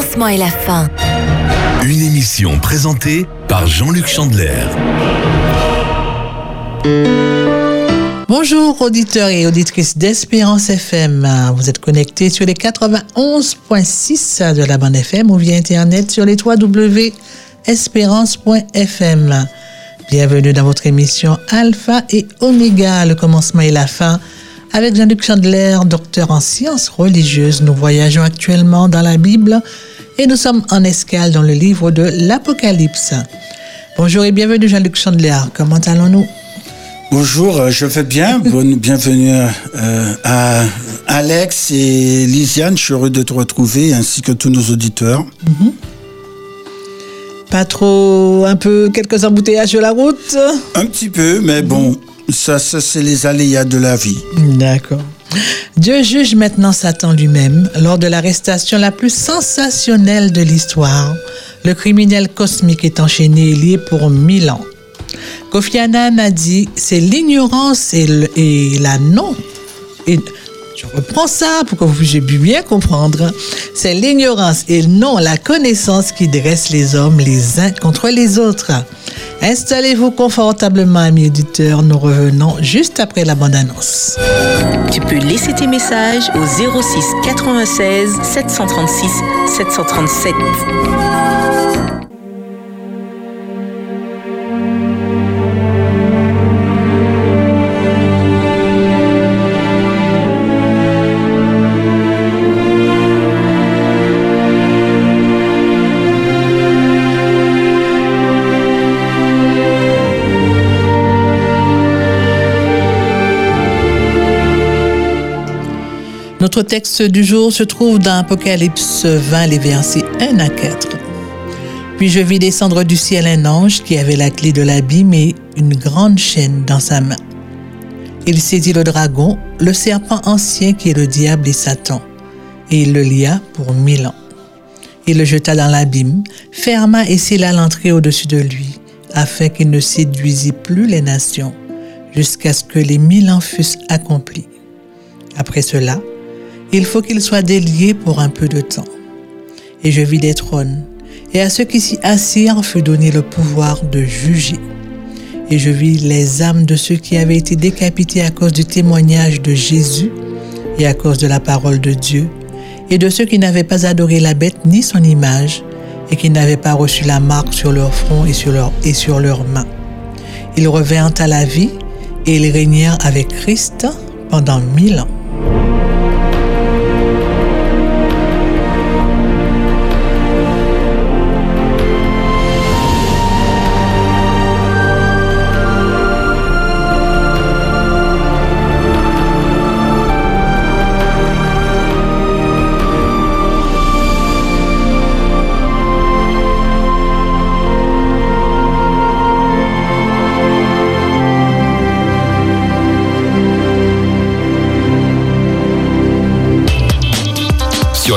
commencement et la fin. Une émission présentée par Jean-Luc Chandler. Bonjour auditeurs et auditrices d'Espérance FM. Vous êtes connectés sur les 91.6 de la bande FM ou via Internet sur les www.espérance.fm. Bienvenue dans votre émission Alpha et Oméga, le commencement et la fin. Avec Jean-Luc Chandler, docteur en sciences religieuses, nous voyageons actuellement dans la Bible et nous sommes en escale dans le livre de l'Apocalypse. Bonjour et bienvenue Jean-Luc Chandler. Comment allons-nous? Bonjour, euh, je vais bien. Bonne, bienvenue euh, à Alex et Lisiane. Je suis heureux de te retrouver ainsi que tous nos auditeurs. Mhm. Pas trop, un peu, quelques embouteillages sur la route? Un petit peu, mais bon, ça, ça c'est les aléas de la vie. D'accord. Dieu juge maintenant Satan lui-même lors de l'arrestation la plus sensationnelle de l'histoire. Le criminel cosmique est enchaîné et lié pour mille ans. Kofi Annan a dit c'est l'ignorance et, la non. Je reprends ça pour que vous puissiez bien comprendre. C'est l'ignorance et non la connaissance qui dresse les hommes les uns contre les autres. Installez-vous confortablement, amis auditeurs. Nous revenons juste après la bande-annonce. Tu peux laisser tes messages au 06 96 736 737. Notre texte du jour se trouve dans Apocalypse 20, les versets 1 à 4. Puis je vis descendre du ciel un ange qui avait la clé de l'abîme et une grande chaîne dans sa main. Il saisit le dragon, le serpent ancien qui est le diable et Satan, et il le lia pour mille ans. Il le jeta dans l'abîme, ferma et scella l'entrée au-dessus de lui, afin qu'il ne séduisît plus les nations, jusqu'à ce que les mille ans fussent accomplis. Après cela, il faut qu'il soit délié pour un peu de temps. Et je vis des trônes, et à ceux qui s'y assirent fut donné le pouvoir de juger. Et je vis les âmes de ceux qui avaient été décapités à cause du témoignage de Jésus et à cause de la parole de Dieu, et de ceux qui n'avaient pas adoré la bête ni son image, et qui n'avaient pas reçu la marque sur leur front et sur, leur, et sur leurs mains. Ils revinrent à la vie, et ils régnèrent avec Christ pendant mille ans.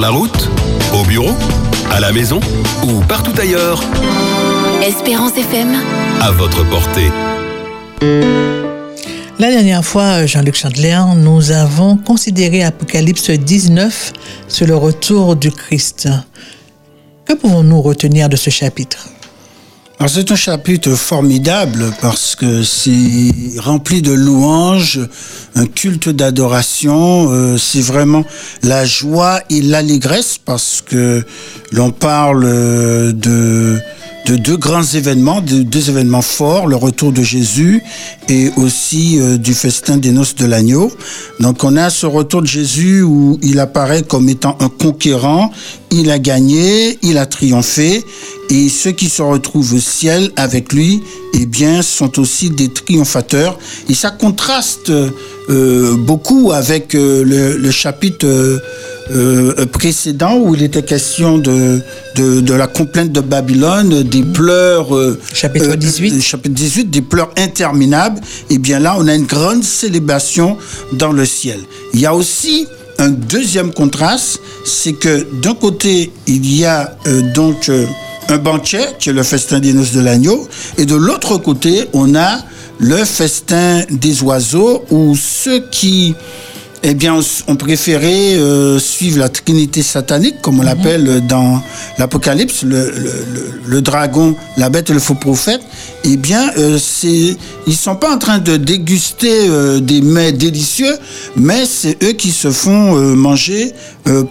La route, au bureau, à la maison ou partout ailleurs. Espérance FM. À votre portée. La dernière fois, Jean-Luc Chandler, nous avons considéré Apocalypse 19 sur le retour du Christ. Que pouvons-nous retenir de ce chapitre? C'est un chapitre formidable parce que c'est rempli de louanges, un culte d'adoration. Euh, c'est vraiment la joie et l'allégresse parce que l'on parle de de deux grands événements, de deux événements forts, le retour de Jésus et aussi euh, du festin des noces de l'agneau. Donc on a ce retour de Jésus où il apparaît comme étant un conquérant, il a gagné, il a triomphé et ceux qui se retrouvent au ciel avec lui, eh bien, sont aussi des triomphateurs. Et ça contraste euh, beaucoup avec euh, le, le, chapitre euh, précédent où il était question de, de, de, la complainte de Babylone, des pleurs... Euh, chapitre 18. Euh, chapitre 18, des pleurs interminables. Et bien là, on a une grande célébration dans le ciel. Il y a aussi un deuxième contraste, c'est que d'un côté, il y a donc un banquet, qui est le festin des noces de l'agneau, et de l'autre côté, on a le festin des oiseaux, où ceux qui eh bien, on, préférait euh, suivre la trinité satanique, comme on l'appelle dans l'Apocalypse, le, dragon, la bête et le faux prophète. Eh bien, euh, c'est, ils sont pas en train de déguster euh, des mets délicieux, mais c'est eux qui se font manger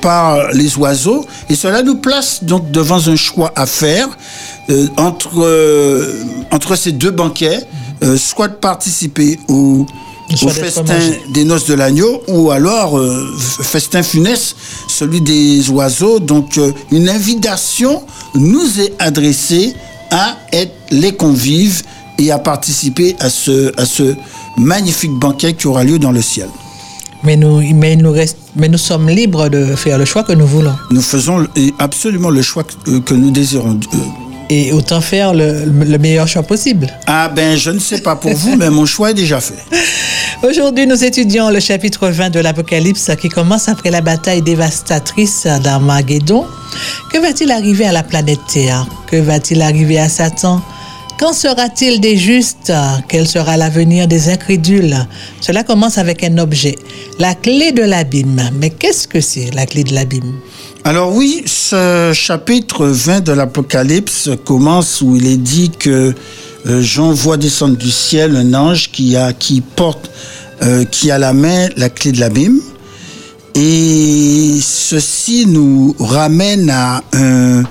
par les oiseaux. Et cela nous place donc devant un choix à faire entre entre ces deux banquets, soit de participer au au festin des noces de l'agneau ou alors euh, festin funeste, celui des oiseaux. Donc euh, une invitation nous est adressée à être les convives et à participer à ce, à ce magnifique banquet qui aura lieu dans le ciel. Mais nous, mais, nous reste, mais nous sommes libres de faire le choix que nous voulons. Nous faisons absolument le choix que, que nous désirons. Et autant faire le, meilleur choix possible. Ah ben, je ne sais pas pour vous, mais mon choix est déjà fait. Aujourd'hui, nous étudions le chapitre 20 de l'Apocalypse qui commence après la bataille dévastatrice d'Armageddon. Que va-t-il arriver à la planète Terre? Que va-t-il arriver à Satan? Qu'en sera-t-il des justes? Quel sera l'avenir des incrédules? Cela commence avec un objet, la clé de l'abîme. Mais qu'est-ce que c'est la clé de l'abîme? Alors oui, ce chapitre 20 de l'Apocalypse commence où il est dit que euh, Jean voit descendre du ciel un ange qui a porte euh, qui a la main la clé de l'abîme et ceci nous ramène à un,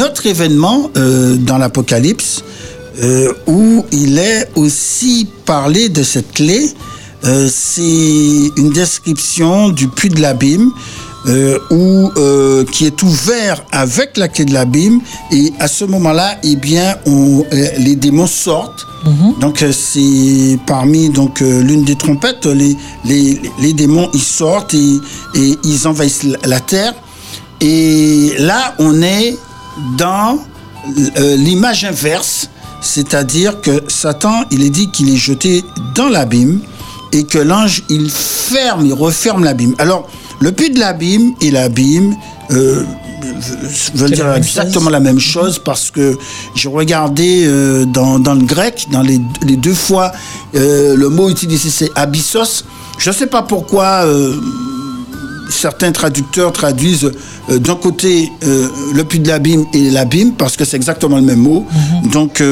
autre événement euh, dans l'Apocalypse où il est aussi parlé de cette clé. C'est une description du puits de l'abîme euh, euh, qui est ouvert avec la clé de l'abîme et à ce moment-là, eh bien, on, euh, les démons sortent. Mhm. Donc euh, c'est parmi donc l'une des trompettes, les, les, les, démons ils sortent et, et ils envahissent la terre. Et là, on est dans l'image inverse, c'est-à-dire que Satan, il est dit qu'il est jeté dans l'abîme et que l'ange, il ferme, il referme l'abîme. Alors, le puits de l'abîme et l'abîme euh, veulent dire exactement la même chose parce que j'ai regardé euh, dans, le grec, dans les, deux fois, euh, le mot utilisé c'est abyssos. Je ne sais pas pourquoi certains traducteurs traduisent d'un côté le puits de l'abîme et l'abîme parce que c'est exactement le même mot. Mhm. Donc,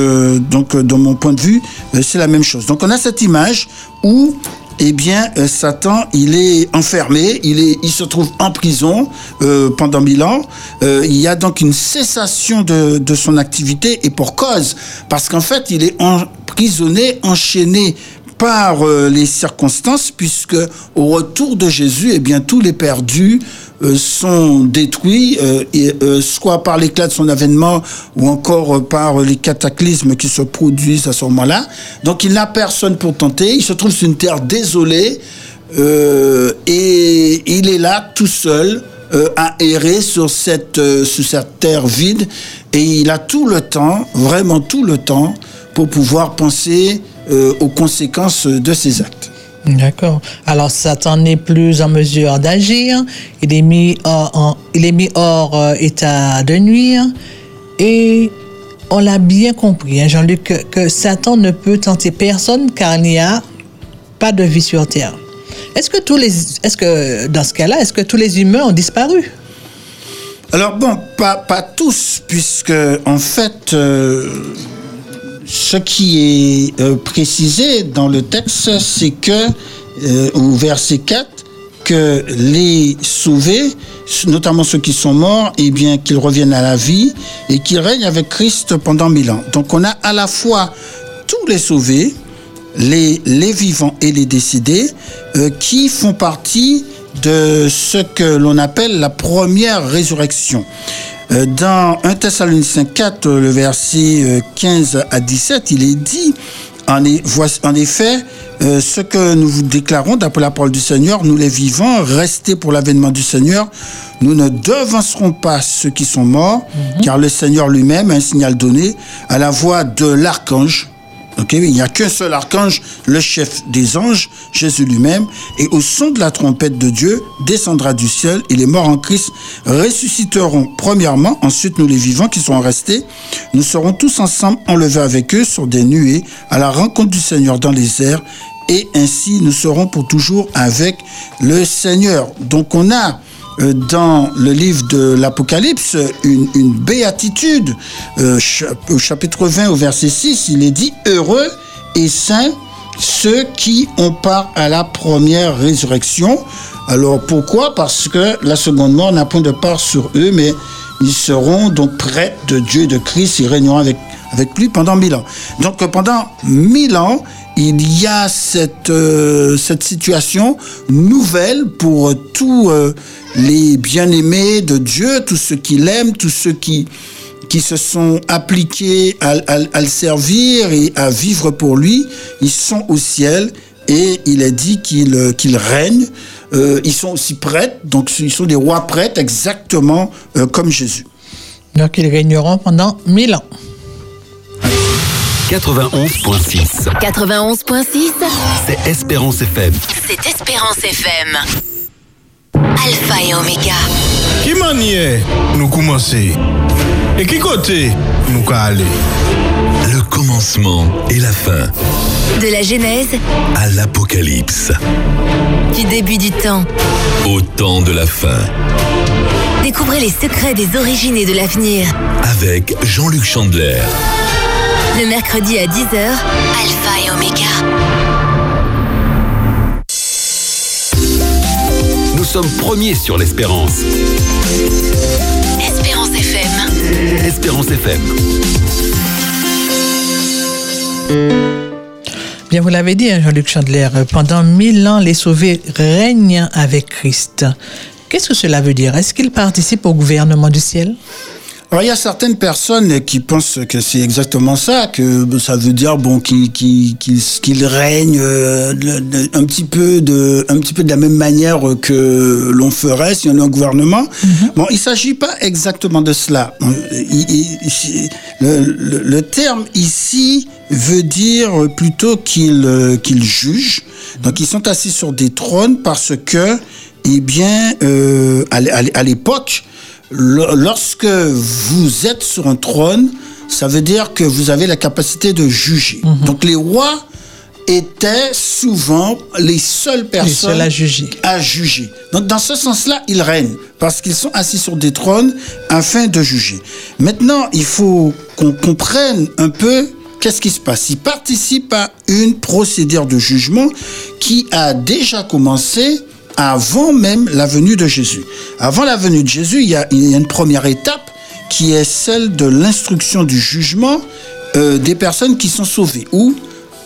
donc, dans mon point de vue, c'est la même chose. Donc, on a cette image où eh bien, euh, Satan, il est enfermé, il, se trouve en prison euh, pendant mille ans. Euh, il y a donc une cessation de son activité et pour cause, parce qu'en fait, il est emprisonné, enchaîné par les circonstances, puisque au retour de Jésus, eh bien, tous les perdus euh, sont détruits, euh, euh, soit par l'éclat de son avènement ou encore par les cataclysmes qui se produisent à ce moment-là. Donc il n'a personne pour tenter, il se trouve sur une terre désolée et il est là tout seul à errer sur cette, sur cette terre vide et il a tout le temps, vraiment tout le temps, pour pouvoir penser aux conséquences de ses actes. D'accord. Alors Satan n'est plus en mesure d'agir. Il est mis hors, il est mis hors euh, état de nuire. Et on l'a bien compris, hein, Jean-Luc, que, Satan ne peut tenter personne car il n'y a pas de vie sur terre. Est-ce que tous les, est-ce que dans ce cas-là, est-ce que tous les humains ont disparu? Alors bon, pas, pas tous, puisque en fait. Euh, ce qui est euh, précisé dans le texte, c'est que, euh, au verset 4, que les sauvés, notamment ceux qui sont morts, eh bien, qu'ils reviennent à la vie et qu'ils règnent avec Christ pendant mille ans. Donc, on a à la fois tous les sauvés, les, vivants et les décédés, euh, qui font partie de ce que l'on appelle la première résurrection. Euh, dans 1 Thessaloniciens 4, le verset 15 euh, à 17, il est dit, en, effet, euh, ce que nous vous déclarons d'après la parole du Seigneur, nous les vivants, restés pour l'avènement du Seigneur, nous ne devancerons pas ceux qui sont morts, mhm. car le Seigneur lui-même a un signal donné à la voix de l'archange il n'y a qu'un seul archange, le chef des anges, Jésus lui-même, et au son de la trompette de Dieu, descendra du ciel, et les morts en Christ ressusciteront premièrement, ensuite nous les vivants qui sont restés, nous serons tous ensemble enlevés avec eux sur des nuées à la rencontre du Seigneur dans les airs, et ainsi nous serons pour toujours avec le Seigneur. Donc on a dans le livre de l'Apocalypse une, béatitude. Euh, au chapitre 20 au verset 6, il est dit Heureux et saints ceux qui ont part à la première résurrection. Alors pourquoi? Parce que la seconde mort n'a point de part sur eux, mais ils seront donc près de Dieu et de Christ, ils régneront avec, avec lui pendant mille ans. Donc euh, pendant mille ans, il y a cette, euh, cette situation nouvelle pour tous euh, les bien-aimés de Dieu, tous ceux qui l'aiment, tous ceux qui, qui se sont appliqués à, à- à le servir et à vivre pour lui, ils sont au ciel et il est dit qu'ils euh, qu'ils règnent. Euh, ils sont aussi prêtres, donc ils sont des rois prêtres exactement euh, comme Jésus. Donc ils régneront pendant mille ans. 91.6. 91.6, C'est Espérance FM. c'est Espérance FM. Alpha et Oméga. Qui manière nous commencer Et qui côté? Nous ka aller Le commencement et la fin De la Genèse, à l'Apocalypse. du début du temps. Au temps de la fin. Découvrez les secrets des origines et de l'avenir. Avec Jean-Luc Chandler. Le mercredi à 10h, Alpha et Oméga. Nous sommes premiers sur l'Espérance. Espérance FM. Espérance FM. Bien, vous l'avez dit, hein, Jean-Luc Chandler, euh, pendant mille ans, les sauvés règnent avec Christ. Qu'est-ce que cela veut dire? Est-ce qu'ils participent au gouvernement du ciel? Alors il y a certaines personnes qui pensent que c'est exactement ça, que ça veut dire bon qu'ils règnent euh, un petit peu de un petit peu de la même manière que l'on ferait si on est au gouvernement. Bon, il s'agit pas exactement de cela. Il- il- il- le, terme ici veut dire plutôt qu'ils euh, qu'ils jugent. Donc ils sont assis sur des trônes parce que eh bien euh, à l'é- à l'é- à l'époque Lorsque vous êtes sur un trône, ça veut dire que vous avez la capacité de juger. Donc les rois étaient souvent les seules personnes à juger. à juger. Donc dans ce sens-là, ils règnent parce qu'ils sont assis sur des trônes afin de juger. Maintenant, il faut qu'on comprenne un peu qu'est-ce qui se passe. Ils participent à une procédure de jugement qui a déjà commencé avant même la venue de Jésus. Avant la venue de Jésus, il y a, une première étape qui est celle de l'instruction du jugement euh, des personnes qui sont sauvées. Ou,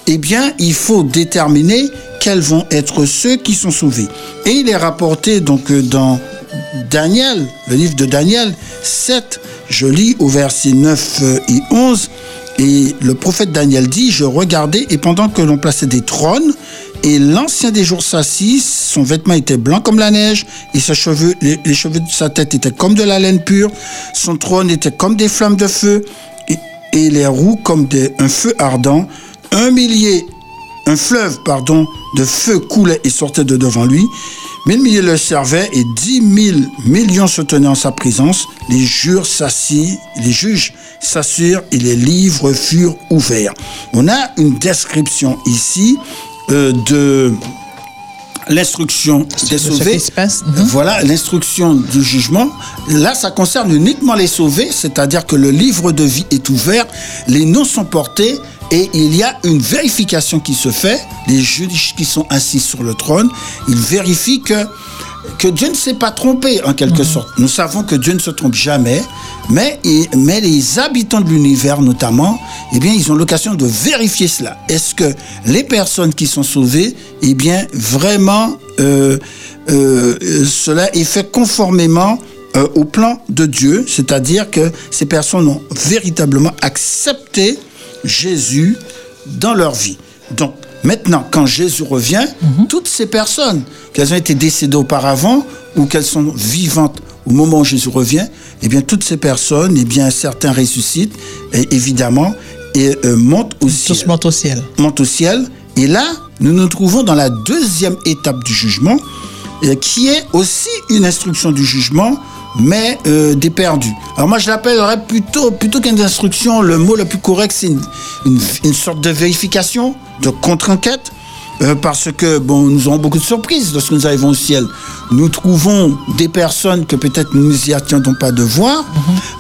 eh bien, il faut déterminer quels vont être ceux qui sont sauvés. Et il est rapporté donc euh, dans Daniel, le livre de Daniel 7, je lis au verset 9 euh, et 11, et le prophète Daniel dit, je regardais, et pendant que l'on plaçait des trônes, et l'ancien des jours s'assit, son vêtement était blanc comme la neige, et ses cheveux, les, cheveux de sa tête étaient comme de la laine pure, son trône était comme des flammes de feu, et, les roues comme des- un feu ardent. Un millier, un fleuve, pardon, de feu coulait et sortait de devant lui. Mille milliers le servaient et dix mille millions se tenaient en sa présence. Les jures les juges s'assurent et les livres furent ouverts. On a une description ici euh, de l'instruction des sauvés. Voilà l'instruction du jugement. Là, ça concerne uniquement les sauvés, c'est-à-dire que le livre de vie est ouvert, les noms sont portés et il y a une vérification qui se fait. Les juges qui sont assis sur le trône, ils vérifient que que Dieu ne s'est pas trompé en quelque sorte. Nous savons que Dieu ne se trompe jamais, mais, les habitants de l'univers notamment, eh bien, ils ont l'occasion de vérifier cela. Est-ce que les personnes qui sont sauvées, eh bien, vraiment, euh, euh, cela est fait conformément euh, au plan de Dieu, c'est-à-dire que ces personnes ont véritablement accepté Jésus dans leur vie. Donc, maintenant, quand Jésus revient, toutes ces personnes, qu'elles ont été décédées auparavant ou qu'elles sont vivantes au moment où Jésus revient, eh bien, toutes ces personnes, eh bien, certains ressuscitent, et évidemment, et euh, montent au ciel Tous montent au ciel. monte au ciel. Et là, nous nous trouvons dans la deuxième étape du jugement, euh, qui est aussi une instruction du jugement, mais euh, des perdus. Alors moi, je l'appellerais plutôt, plutôt qu'une instruction, le mot le plus correct, c'est une, une- une sorte de vérification, de contre-enquête. euh, parce que bon, nous aurons beaucoup de surprises lorsque nous arrivons au ciel. Nous trouvons des personnes que peut-être nous n'y attendons pas de voir,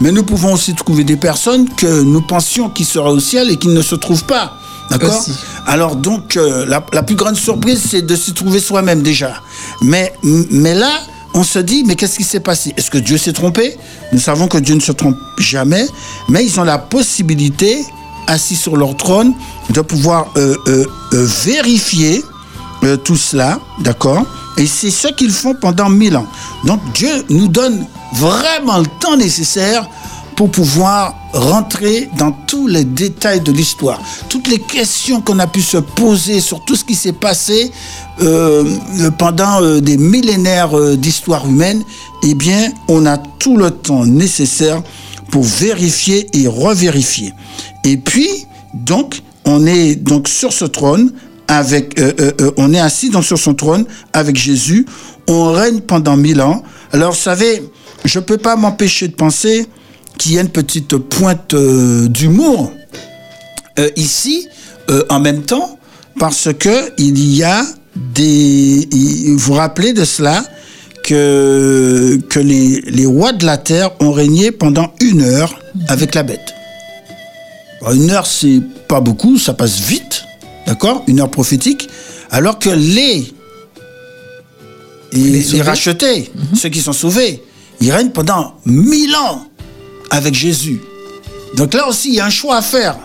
mais nous pouvons aussi trouver des personnes que nous pensions qui seraient au ciel et qui ne se trouvent pas. D'accord. Alors donc, euh, la, la plus grande surprise, c'est de s'y trouver soi-même déjà. Mais, mais là, on se dit, mais qu'est-ce qui s'est passé? Est-ce que Dieu s'est trompé? Nous savons que Dieu ne se trompe jamais, mais ils ont la possibilité, assis sur leur trône, de pouvoir euh, euh, euh, vérifier tout cela, d'accord? Et c'est ce qu'ils font pendant mille ans. Donc Dieu nous donne vraiment le temps nécessaire pour pouvoir rentrer dans tous les détails de l'histoire. Toutes les questions qu'on a pu se poser sur tout ce qui s'est passé euh, euh, pendant euh, des millénaires euh, d'histoire humaine, eh bien, on a tout le temps nécessaire pour vérifier et revérifier. Et puis, donc, on est donc sur ce trône avec, euh, euh, on est assis donc sur son trône avec Jésus. On règne pendant mille ans. Alors, vous savez, je peux pas m'empêcher de penser qu'il y a une petite pointe euh, d'humour euh, ici, euh, en même temps, parce que il y a des. Vous vous rappelez de cela que, que les, les rois de la terre ont régné pendant une heure avec la bête. Une heure, c'est pas beaucoup, ça passe vite, d'accord Une heure prophétique, alors que les les, rachetés, ceux qui sont sauvés, ils règnent pendant mille ans avec Jésus. Donc là aussi, il y a un choix à faire.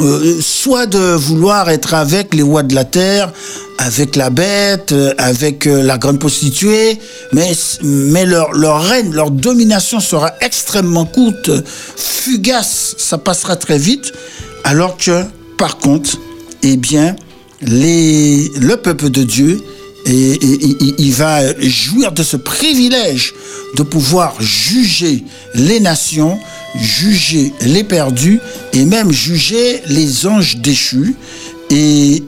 Euh, soit de vouloir être avec les rois de la terre, avec la bête, euh, avec euh, la grande prostituée, mais, mais leur, leur règne, leur domination sera extrêmement courte, fugace, ça passera très vite, alors que, par contre, eh bien, le peuple de Dieu, et, et- et- il va jouir de ce privilège de pouvoir juger les nations, juger les perdus et même juger les anges déchus. Et,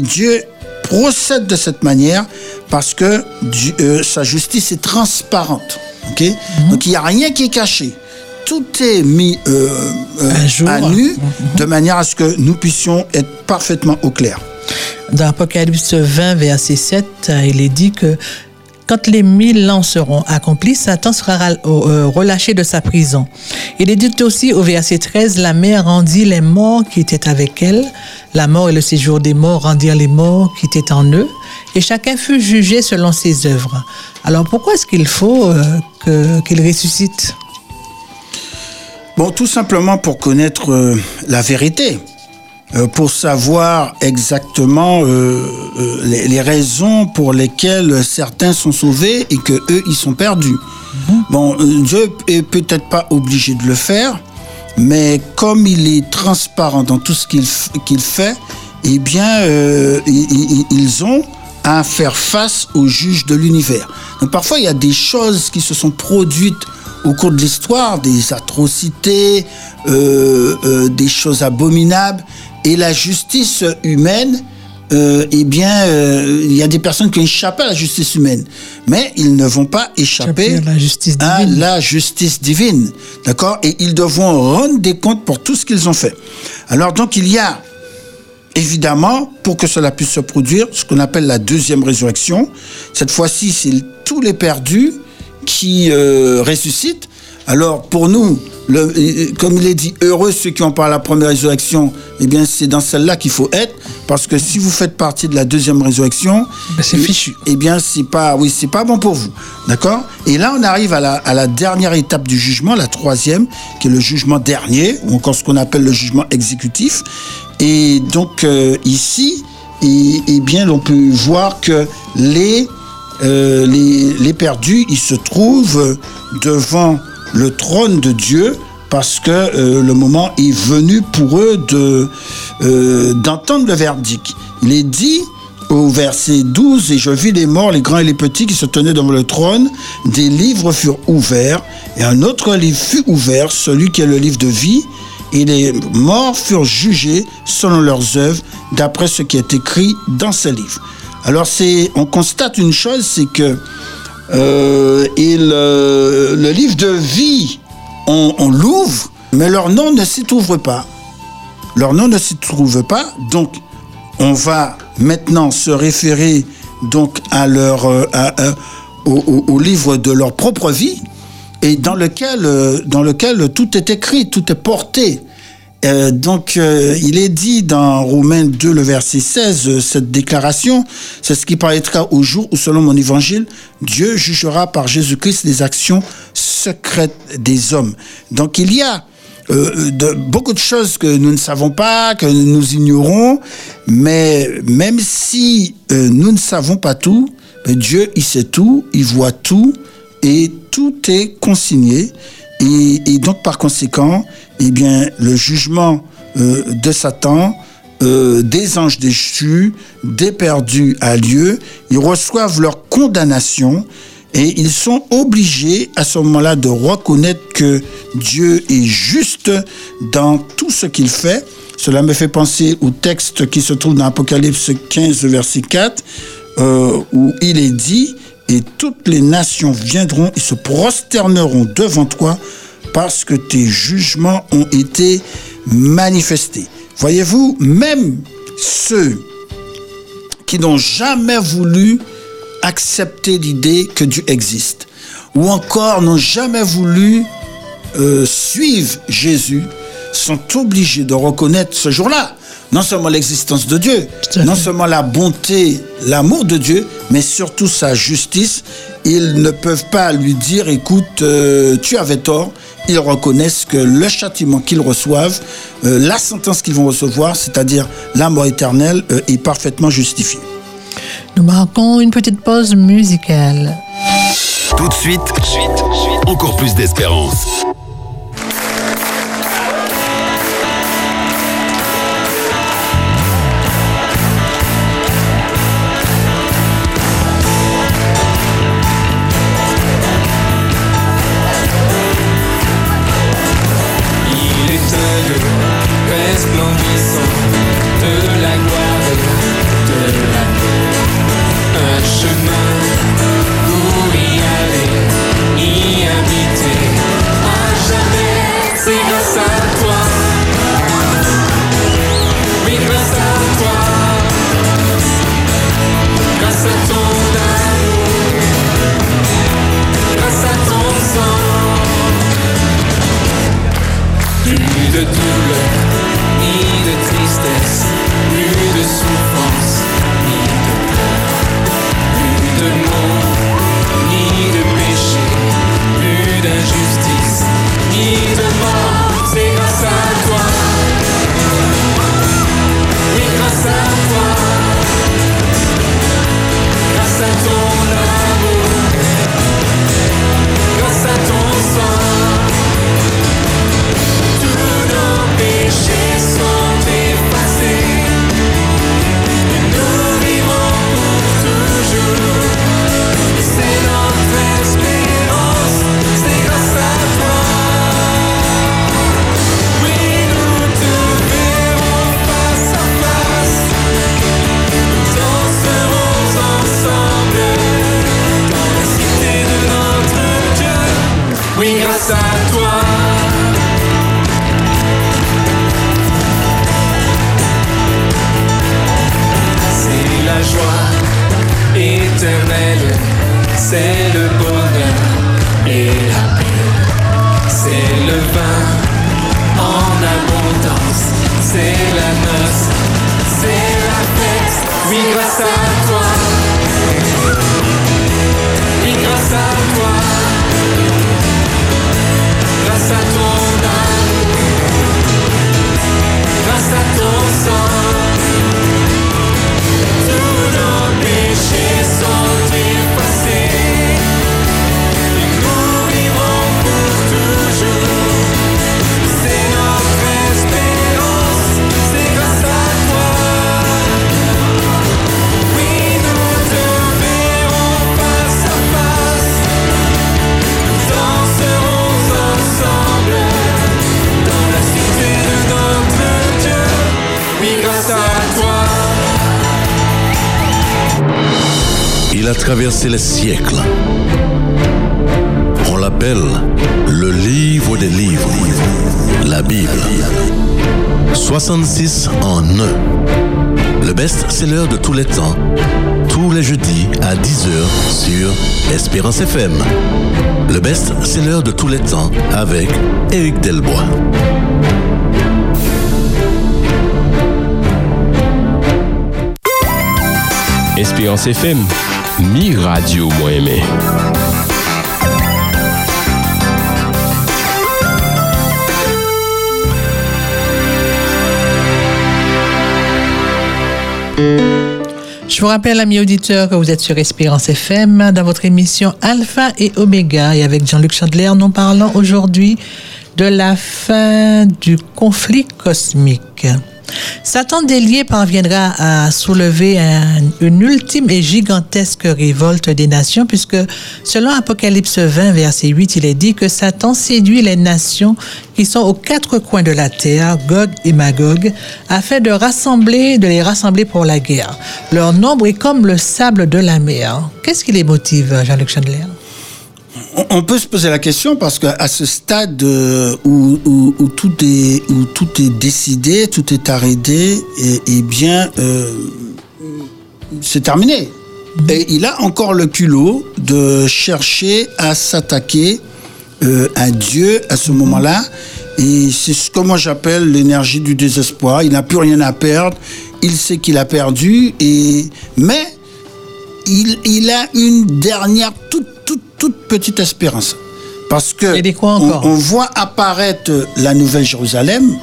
Dieu procède de cette manière parce que Dieu- euh, sa justice est transparente. ok? Donc il n'y a rien qui est caché. Tout est mis euh, euh, À nu de manière à ce que nous puissions être parfaitement au clair. Dans Apocalypse 20, verset 7, euh, il est dit que quand les mille ans seront accomplis, Satan sera ra- euh, relâché de sa prison. Il est dit aussi au verset 13, la mer rendit les morts qui étaient avec elle. La mort et le séjour des morts rendirent les morts qui étaient en eux. Et chacun fut jugé selon ses œuvres. Alors pourquoi est-ce qu'il faut euh, qu'il ressuscite? Bon, tout simplement pour connaître euh, la vérité, pour savoir exactement euh, euh, les, les raisons pour lesquelles certains sont sauvés et que eux ils sont perdus. Bon, euh, Dieu est peut-être pas obligé de le faire, mais comme il est transparent dans tout ce qu'il fait, eh bien, euh, ils ont à faire face au juge de l'univers. Donc parfois, il y a des choses qui se sont produites au cours de l'histoire, des atrocités, euh, euh, des choses abominables, et la justice humaine, euh, eh bien, euh, il y a des personnes qui ont échappé à la justice humaine, mais ils ne vont pas échapper Échapper à la justice à divine. la justice divine, d'accord? Et ils devront rendre des comptes pour tout ce qu'ils ont fait. Alors donc il y a évidemment, pour que cela puisse se produire, ce qu'on appelle la deuxième résurrection. Cette fois-ci, c'est tous les perdus qui euh, ressuscitent. Alors pour nous, le, comme il est dit, heureux ceux qui ont pas la première résurrection, eh bien c'est dans celle-là qu'il faut être, parce que si vous faites partie de la deuxième résurrection, Ben, c'est fichu. eh bien c'est pas, oui, c'est pas bon pour vous, d'accord? Et là, on arrive à la, à la dernière étape du jugement, la troisième, qui est le jugement dernier, ou encore ce qu'on appelle le jugement exécutif. Et donc euh, ici, et, eh bien, on peut voir que les, euh, les, les perdus, ils se trouvent devant le trône de Dieu parce que euh, le moment est venu pour eux de, euh, d'entendre le verdict. Il est dit au verset 12, Et je vis les morts, les grands et les petits qui se tenaient devant le trône, des livres furent ouverts, et un autre livre fut ouvert, celui qui est le livre de vie, et les morts furent jugés selon leurs œuvres, d'après ce qui est écrit dans ce livre. Alors c'est, on constate une chose, c'est que euh, et le, livre de vie, on, l'ouvre, mais leur nom ne s'y trouve pas. Leur nom ne s'y trouve pas, donc on va maintenant se référer donc euh, au, au- livre de leur propre vie et dans lequel, euh, dans lequel tout est écrit, tout est porté. Euh, donc, euh, il est dit dans Romains 2, le verset 16, euh, cette déclaration, c'est ce qui paraîtra au jour où, selon mon évangile, Dieu jugera par Jésus-Christ les actions secrètes des hommes. Donc, il y a beaucoup de choses que nous ne savons pas, que nous ignorons, mais même si nous ne savons pas tout, Dieu, il sait tout, il voit tout, et tout est consigné. Et donc, par conséquent, eh bien, le jugement euh, de Satan, euh, des anges déchus, des perdus a lieu. Ils reçoivent leur condamnation et ils sont obligés à ce moment-là de reconnaître que Dieu est juste dans tout ce qu'il fait. Cela me fait penser au texte qui se trouve dans Apocalypse 15, verset 4, euh, où il est dit, et toutes les nations viendront et se prosterneront devant toi parce que tes jugements ont été manifestés. Voyez-vous, même ceux qui n'ont jamais voulu accepter l'idée que Dieu existe, ou encore n'ont jamais voulu euh, suivre Jésus, sont obligés de reconnaître ce jour-là non seulement l'existence de Dieu, non seulement la bonté, l'amour de Dieu, mais surtout sa justice. Ils ne peuvent pas lui dire, écoute, euh, tu avais tort. Ils reconnaissent que le châtiment qu'ils reçoivent, euh, la sentence qu'ils vont recevoir, c'est-à-dire la mort éternelle, euh, est parfaitement justifiée. Nous marquons une petite pause musicale. Tout de suite, encore plus d'espérance. Les siècles, On l'appelle le livre des livres, la Bible. 66 en un. Le best-seller de tous les temps, tous les jeudis à 10h sur Espérance FM. Le best-seller de tous les temps avec Éric Delbois. Espérance FM, mi radio aimé. Je vous rappelle, amis auditeurs, que vous êtes sur Espérance FM dans votre émission Alpha et Oméga. Et avec Jean-Luc Chandler, nous parlons aujourd'hui de la fin du conflit cosmique. Satan délié parviendra à soulever un- une ultime et gigantesque révolte des nations, puisque selon Apocalypse 20, verset 8, il est dit que Satan séduit les nations qui sont aux quatre coins de la terre, Gog et Magog, afin de rassembler, de les rassembler pour la guerre. Leur nombre est comme le sable de la mer. Qu'est-ce qui les motive, Jean-Luc Chandler? On- peut se poser la question parce qu'à ce stade euh, où, tout est, décidé, tout est arrêté, et, bien, euh, c'est terminé. Il a encore le culot de chercher à s'attaquer euh, à Dieu à ce moment-là. Et c'est ce que moi j'appelle l'énergie du désespoir. Il n'a plus rien à perdre. Il sait qu'il a perdu. Et, mais il, il a une dernière toute, petite espérance. Parce que Et quoi on, encore on voit apparaître la Nouvelle Jérusalem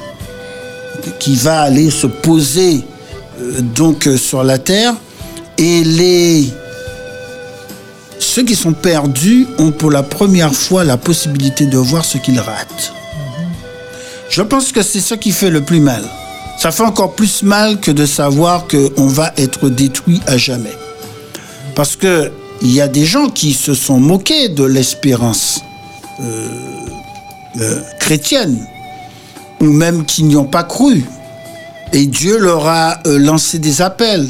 qui va aller se poser euh, donc euh, sur la terre et les ceux qui sont perdus ont pour la première fois la possibilité de voir ce qu'ils ratent. Je pense que c'est ça qui fait le plus mal. Ça fait encore plus mal que de savoir qu'on va être détruit à jamais. Parce que il y a des gens qui se sont moqués de l'espérance euh, euh, chrétienne, ou même qui n'y ont pas cru. Et Dieu leur a euh, lancé des appels.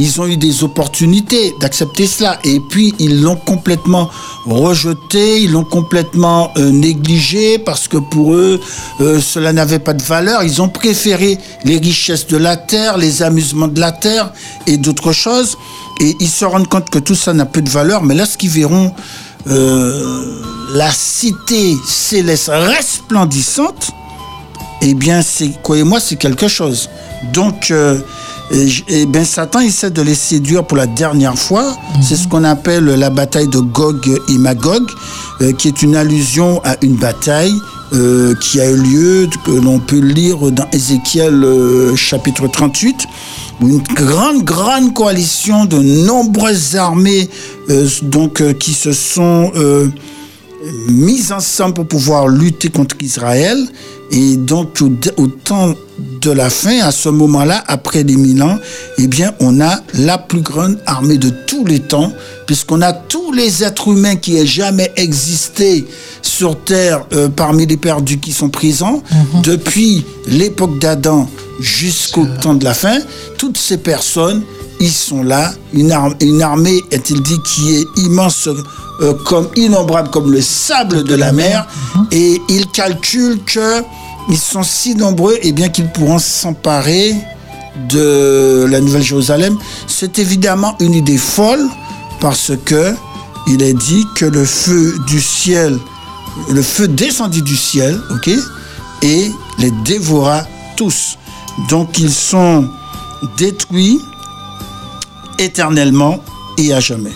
Ils ont eu des opportunités d'accepter cela. Et puis, ils l'ont complètement rejeté, ils l'ont complètement négligé parce que pour eux, cela n'avait pas de valeur. Ils ont préféré les richesses de la terre, les amusements de la terre et d'autres choses. Et ils se rendent compte que tout ça n'a plus de valeur. Mais lorsqu'ils verront euh, la cité céleste resplendissante, eh bien, c'est, croyez-moi, c'est quelque chose. Donc, euh, et eh Satan essaie de les séduire pour la dernière fois. C'est ce qu'on appelle la bataille de Gog et Magog, euh, qui est une allusion à une bataille euh, qui a eu lieu, que l'on peut lire dans Ézéchiel euh, chapitre 38, où une grande, grande coalition de nombreuses armées euh, donc, euh, qui se sont... euh, mis ensemble pour pouvoir lutter contre Israël. Et donc, au, temps de la fin, à ce moment-là, après les mille ans, eh bien, on a la plus grande armée de tous les temps, puisqu'on a tous les êtres humains qui aient jamais existé sur Terre euh, parmi les perdus qui sont présents, depuis l'époque d'Adam jusqu'au temps de la fin. Toutes ces personnes, ils sont là. Une, arme- une armée, est-il dit, qui est immense, euh, comme innombrable comme le sable de la mer. Et ils calculent que ils sont si nombreux, et bien qu'ils pourront s'emparer de la Nouvelle Jérusalem. C'est évidemment une idée folle parce que il est dit que le feu du ciel, le feu descendit du ciel, ok, et les dévora tous. Donc ils sont détruits éternellement et à jamais.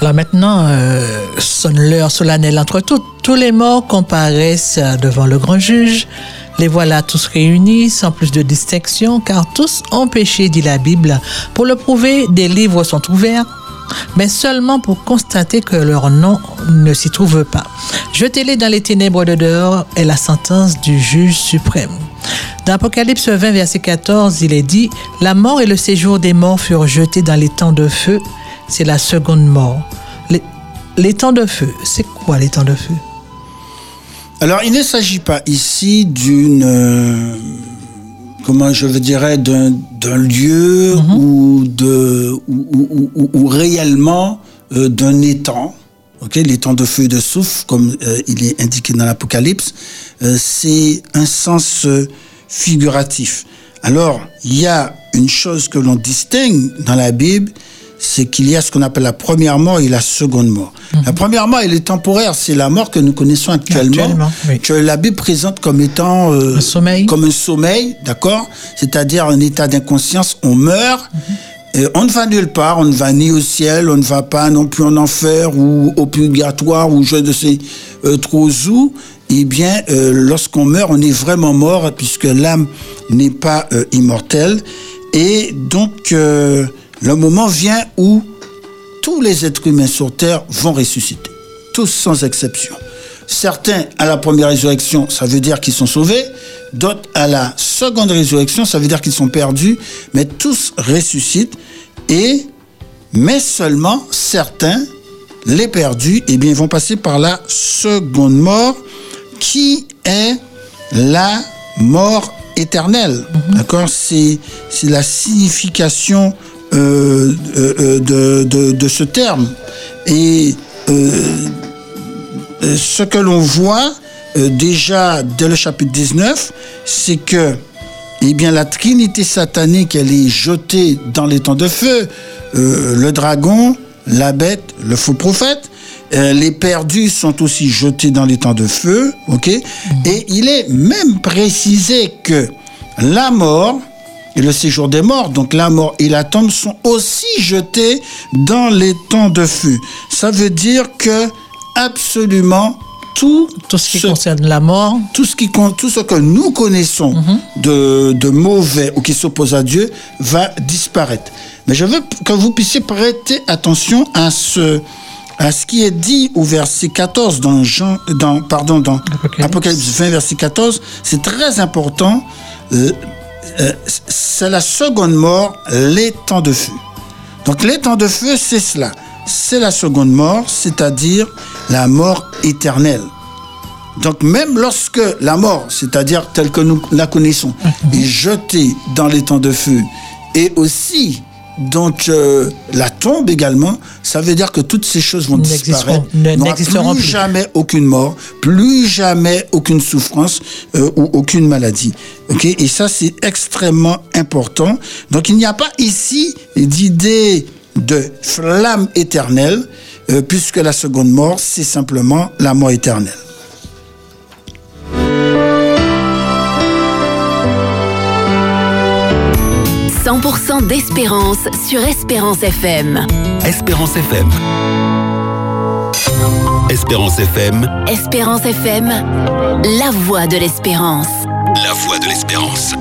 Alors maintenant, euh, sonne l'heure solennelle entre toutes. Tous les morts comparaissent devant le grand juge. Les voilà tous réunis, sans plus de distinction, car tous ont péché, dit la Bible. Pour le prouver, des livres sont ouverts, mais seulement pour constater que leur nom ne s'y trouve pas. Jetez-les dans les ténèbres de dehors est la sentence du juge suprême. Dans Apocalypse 20, verset 14, il est dit, La mort et le séjour des morts furent jetés dans les temps de feu. C'est la seconde mort. Les, les temps de feu, c'est quoi les temps de feu? Alors, il ne s'agit pas ici d'une, euh, comment je veux dirais, d'un, lieu ou de, ou, ou- ou- ou réellement euh, d'un étang, ok, les temps de feu et de souffle, comme euh, il est indiqué dans l'Apocalypse, euh, c'est un sens figuratif. Alors, il y a une chose que l'on distingue dans la Bible, c'est qu'il y a ce qu'on appelle la première mort et la seconde mort. La première mort, elle est temporaire, c'est la mort que nous connaissons actuellement, Actuellement, oui. que la Bible présente comme étant euh, Un sommeil. comme un sommeil, d'accord? C'est-à-dire un état d'inconscience, on meurt, et on ne va nulle part, on ne va ni au ciel, on ne va pas non plus en enfer ou au purgatoire ou je ne sais euh, trop où. Eh bien, euh, lorsqu'on meurt, on est vraiment mort puisque l'âme n'est pas euh, immortelle. Et donc, euh, le moment vient où tous les êtres humains sur Terre vont ressusciter. Tous sans exception. Certains à la première résurrection, ça veut dire qu'ils sont sauvés. D'autres à la seconde résurrection, ça veut dire qu'ils sont perdus. Mais tous ressuscitent. Et, mais seulement certains, les perdus, eh bien, vont passer par la seconde mort, qui est la mort éternelle. D'accord C'est c'est la signification euh, euh, euh, de, de, de ce terme. Et euh, ce que l'on voit déjà dès le chapitre 19, c'est que eh bien, la trinité satanique, elle est jetée dans les temps de feu. Le dragon, la bête, le faux prophète. Euh, les perdus sont aussi jetés dans les temps de feu. ok? Et il est même précisé que la mort et le séjour des morts, donc la mort et la tombe, sont aussi jetés dans les temps de feu. Ça veut dire que absolument tout, Tout ce qui concerne la mort, tout ce qui tout ce que nous connaissons de, de mauvais ou qui s'oppose à Dieu va disparaître. Mais je veux que vous puissiez prêter attention à ce, à ce qui est dit au verset 14 dans Jean, dans, pardon, dans Apocalypse. Apocalypse 20, verset 14. C'est très important. Euh, euh, c'est la seconde mort, les temps de feu. Donc les temps de feu, c'est cela. C'est la seconde mort, c'est-à-dire la mort éternelle. Donc même lorsque la mort, c'est-à-dire telle que nous la connaissons, est jetée dans les temps de feu, et aussi donc euh, la tombe également, ça veut dire que toutes ces choses vont disparaître. ne- n'existeront plus plus. jamais aucune mort, plus jamais aucune souffrance euh, ou aucune maladie. Ok Et ça c'est extrêmement important. Donc il n'y a pas ici d'idée de flamme éternelle, euh, puisque la seconde mort c'est simplement la mort éternelle. 100% d'espérance sur Espérance FM. Espérance FM. Espérance FM, Espérance FM, la voix de l'espérance. la voix de l'espérance.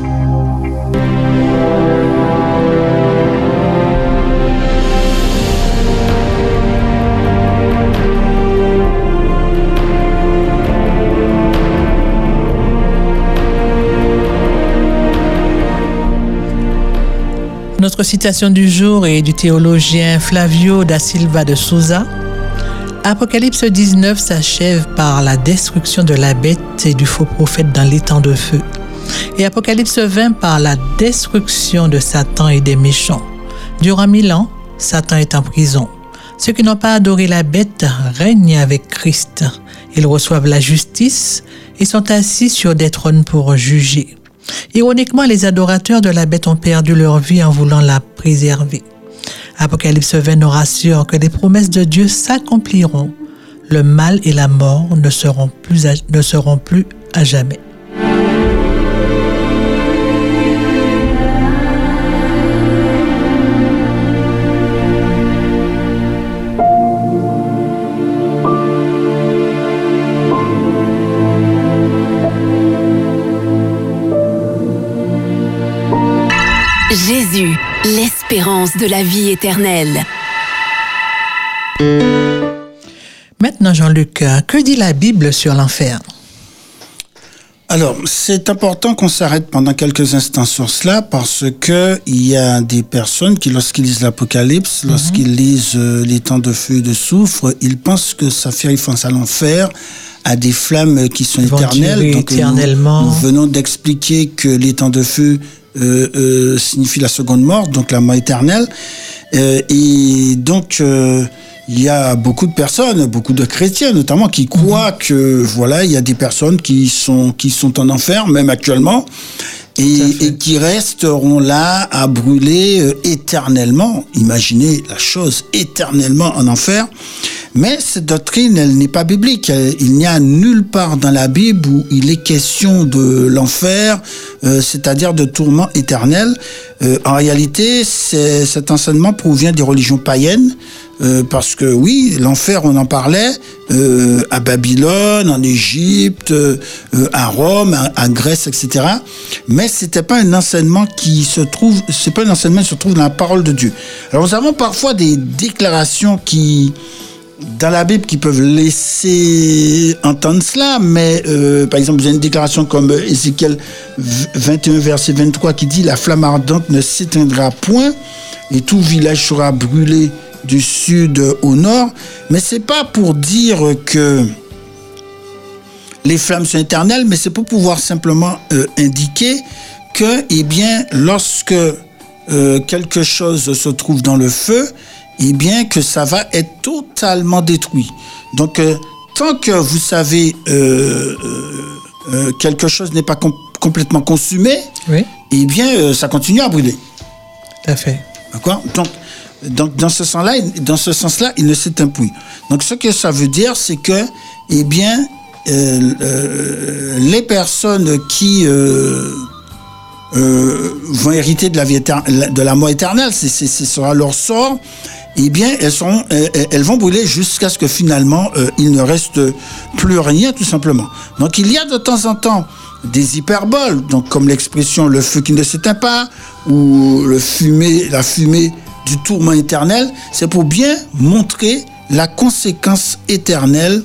Notre citation du jour est du théologien Flavio da Silva de Souza. Apocalypse 19 s'achève par la destruction de la bête et du faux prophète dans les temps de feu. Et Apocalypse 20 par la destruction de Satan et des méchants. Durant mille ans, Satan est en prison. Ceux qui n'ont pas adoré la bête règnent avec Christ. Ils reçoivent la justice et sont assis sur des trônes pour juger. Ironiquement, les adorateurs de la bête ont perdu leur vie en voulant la préserver. Apocalypse 20 nous rassure que les promesses de Dieu s'accompliront. Le mal et la mort ne seront plus à, ne seront plus à jamais. De la vie éternelle. Maintenant, Jean-Luc, euh, que dit la Bible sur l'enfer? Alors, c'est important qu'on s'arrête pendant quelques instants sur cela parce que il y a des personnes qui, lorsqu'ils lisent l'Apocalypse, lorsqu'ils lisent euh, les temps de feu et de soufre, ils pensent que ça fait référence à l'enfer, à des flammes qui sont Ils vont éternelles. nous- éternellement. Nous, venons d'expliquer que les temps de feu euh, euh, signifient la seconde mort, donc la mort éternelle. Euh, et donc, euh, il y a beaucoup de personnes, beaucoup de chrétiens notamment, qui croient que voilà, il y a des personnes qui sont qui sont en enfer, même actuellement, et, et qui resteront là à brûler euh, éternellement. Imaginez la chose, éternellement en enfer. Mais cette doctrine, elle n'est pas biblique. Il n'y a nulle part dans la Bible où il est question de l'enfer, euh, c'est-à-dire de tourment éternel. Euh, en réalité, cet enseignement provient des religions païennes, euh, parce que oui, l'enfer, on en parlait à Babylone, en Égypte, à Rome, à, à Grèce, etc. Mais c'était pas un enseignement qui se trouve, c'est pas un enseignement qui se trouve dans la parole de Dieu. Alors nous avons parfois des déclarations qui dans la Bible qui peuvent laisser entendre cela, mais euh, par exemple, vous avez une déclaration comme Ézéchiel v- 21, verset 23 qui dit La flamme ardente ne s'éteindra point et tout village sera brûlé du sud au nord. Mais c'est pas pour dire que les flammes sont éternelles, mais c'est pour pouvoir simplement euh, indiquer que, eh bien, lorsque euh, quelque chose se trouve dans le feu, eh bien, que ça va être totalement détruit. Donc, euh, tant que vous savez euh, euh, quelque chose n'est pas com- complètement consumé, Oui, eh bien, ça continue à brûler. tout à fait. D'accord? Donc, donc, dans ce sens-là, dans ce sens-là, il ne s'éteint plus. Donc, ce que ça veut dire, c'est que, eh bien, les personnes qui euh, vont hériter de la, vie de la mort éternelle, ce sera leur sort, eh bien, elles, seront, euh, elles vont brûler jusqu'à ce que finalement, euh, il ne reste plus rien, tout simplement. Donc, il y a de temps en temps des hyperboles, donc comme l'expression le feu qui ne s'éteint pas, ou le fumée, la fumée du tourment éternel, c'est pour bien montrer la conséquence éternelle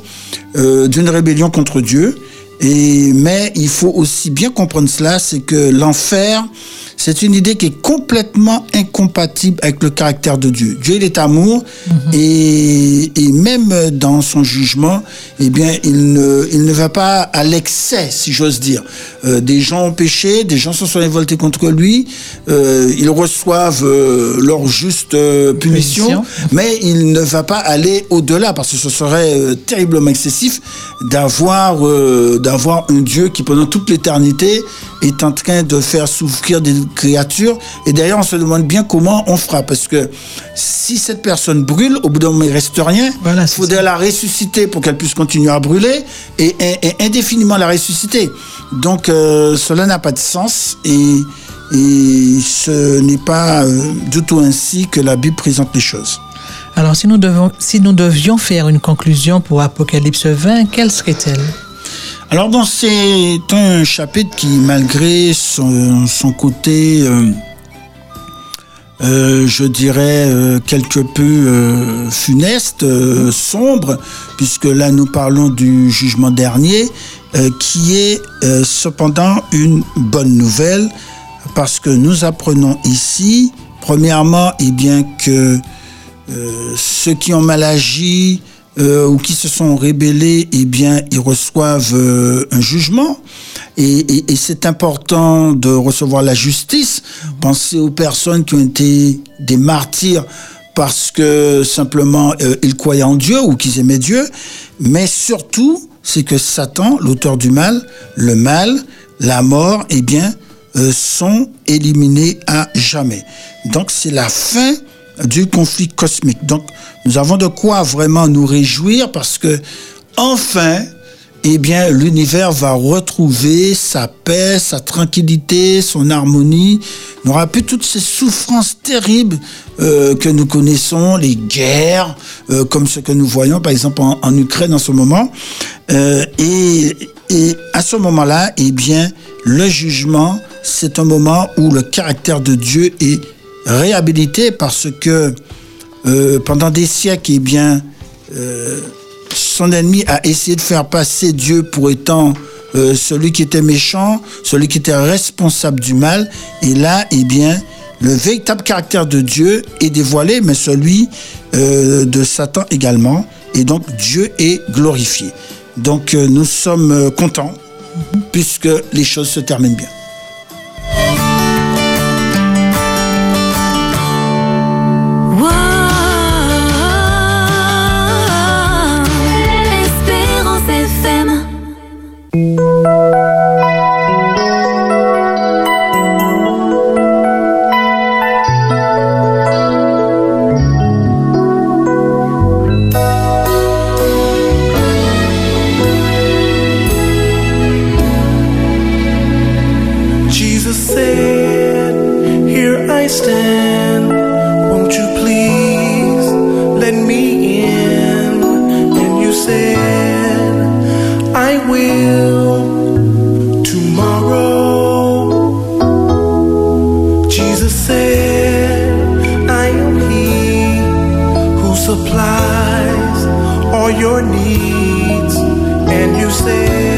euh, d'une rébellion contre Dieu. Et, mais il faut aussi bien comprendre cela, c'est que l'enfer, c'est une idée qui est complètement incompatible avec le caractère de Dieu. Dieu, il est amour, et, et même dans son jugement, eh bien, il ne, il ne va pas à l'excès, si j'ose dire. Euh, des gens ont péché, des gens se sont révoltés contre lui, euh, ils reçoivent euh, leur juste punition, Punition. mais il ne va pas aller au-delà, parce que ce serait terriblement excessif d'avoir d'avoir un Dieu qui, pendant toute l'éternité, est en train de faire souffrir des créatures. Et d'ailleurs, on se demande bien comment on fera, parce que si cette personne brûle, au bout d'un moment, il reste rien. Voilà, il faudrait la ressusciter pour qu'elle puisse continuer à brûler et, et- et indéfiniment la ressusciter. Donc, euh, cela n'a pas de sens et, et ce n'est pas euh, du tout ainsi que la Bible présente les choses. Alors, si nous, devons, si nous devions faire une conclusion pour Apocalypse 20, quelle serait-elle? Alors, dans c'est un chapitre qui, malgré son, côté, euh, euh, je dirais, euh, quelque peu funeste, sombre, puisque là nous parlons du jugement dernier, qui est cependant une bonne nouvelle, parce que nous apprenons ici, premièrement, eh bien que ceux qui ont mal agi euh, ou qui se sont rébellés, eh bien, ils reçoivent euh, un jugement. Et, et- et c'est important de recevoir la justice. Pensez aux personnes qui ont été des martyrs parce que simplement euh, ils croyaient en Dieu ou qu'ils aimaient Dieu. Mais surtout, c'est que Satan, l'auteur du mal, le mal, la mort, eh bien, euh, sont éliminés à jamais. Donc c'est la fin du conflit cosmique. Donc nous avons de quoi vraiment nous réjouir parce que enfin, eh bien, l'univers va retrouver sa paix, sa tranquillité, son harmonie. N'aura plus toutes ces souffrances terribles euh, que nous connaissons, les guerres, euh, comme ce que nous voyons par exemple en, en Ukraine en ce moment. Euh, et, et à ce moment-là, eh bien, le jugement, c'est un moment où le caractère de Dieu est réhabilité parce que euh, pendant des siècles, eh bien, euh, son ennemi a essayé de faire passer Dieu pour étant euh, celui qui était méchant, celui qui était responsable du mal. Et là, eh bien, le véritable caractère de Dieu est dévoilé, mais celui de Satan également. Et donc, Dieu est glorifié. Donc, nous sommes contents puisque les choses se terminent bien. who supplies all your needs, and you say.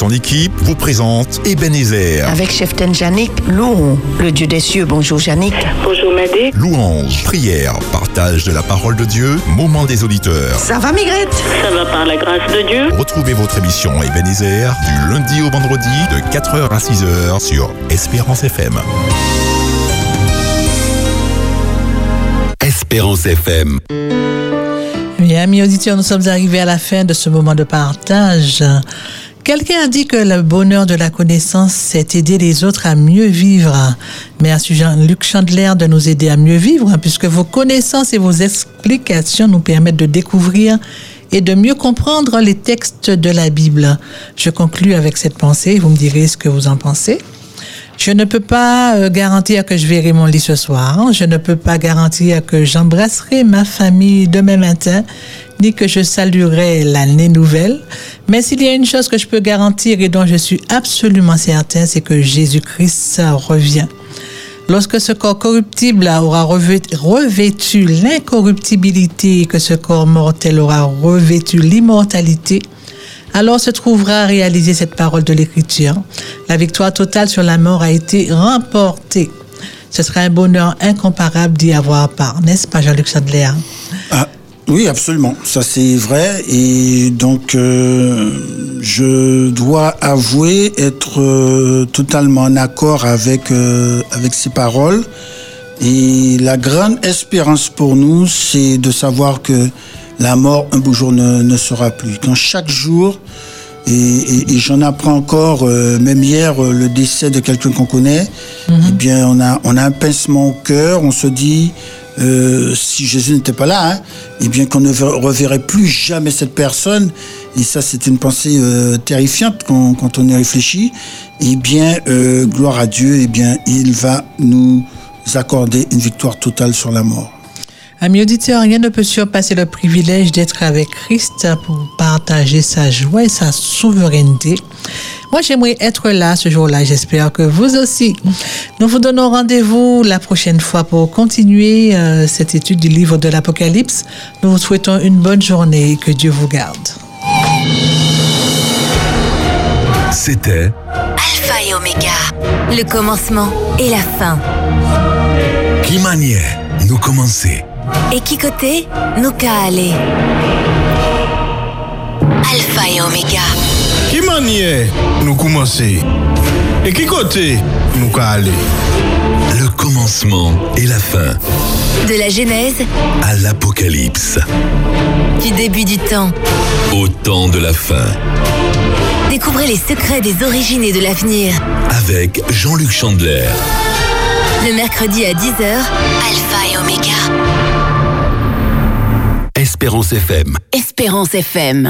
Son équipe vous présentent Ebenezer. Avec chef Janik, louons le Dieu des cieux. Bonjour Janik. Bonjour Madé. Louange, prière, partage de la parole de Dieu, moment des auditeurs. Ça va Migrette? Ça va par la grâce de Dieu. Retrouvez votre émission Ebenezer du lundi au vendredi de 4h à 6h sur Espérance FM. Espérance FM. Bien, amis auditeurs, nous sommes arrivés à la fin de ce moment de partage. Quelqu'un a dit que le bonheur de la connaissance, c'est aider les autres à mieux vivre. Merci Jean-Luc Chandler de nous aider à mieux vivre, puisque vos connaissances et vos explications nous permettent de découvrir et de mieux comprendre les textes de la Bible. Je conclus avec cette pensée, vous me direz ce que vous en pensez. Je ne peux pas euh, garantir que je verrai mon lit ce soir. Je ne peux pas garantir que j'embrasserai ma famille demain matin, ni que je saluerai l'année nouvelle. Mais s'il y a une chose que je peux garantir et dont je suis absolument certain, c'est que Jésus-Christ revient. Lorsque ce corps corruptible aura revêtu, l'incorruptibilité et que ce corps mortel aura revêtu l'immortalité, alors se trouvera réalisée cette parole de l'Écriture. La victoire totale sur la mort a été remportée. Ce sera un bonheur incomparable d'y avoir part, n'est-ce pas Jean-Luc Chandler Ah, oui, absolument. Ça, c'est vrai. Et donc, euh, je dois avouer être euh, totalement en accord avec, euh, avec ces paroles. Et la grande espérance pour nous, c'est de savoir que la mort, un beau jour, ne, ne sera plus. Quand chaque jour, et, et- et j'en apprends encore, euh, même hier, euh, le décès de quelqu'un qu'on connaît, eh bien, on a, on a un pincement au cœur, on se dit, euh, si Jésus n'était pas là, hein, eh bien, qu'on ne ver- reverrait plus jamais cette personne, et ça, c'est une pensée euh, terrifiante quand, quand on y réfléchit, eh bien, euh, gloire à Dieu, eh bien, il va nous accorder une victoire totale sur la mort. Amis auditeurs, rien ne peut surpasser le privilège d'être avec Christ pour partager sa joie et sa souveraineté. Moi, j'aimerais être là ce jour-là. J'espère que vous aussi. Nous vous donnons rendez-vous la prochaine fois pour continuer euh, cette étude du livre de l'Apocalypse. Nous vous souhaitons une bonne journée et que Dieu vous garde. C'était Alpha et Oméga, le commencement et la fin. Qui maniait nous commencer Et qui côté nous qu'a aller. Alpha et Oméga, Nous commencer Et qui côté nous qu'a aller Le commencement et la fin de la Genèse, à l'Apocalypse. du début du temps. Au temps de la fin. Découvrez les secrets des origines et de l'avenir. Avec Jean-Luc Chandler. Le mercredi à 10h, Alpha et Oméga. Espérance FM. Espérance FM.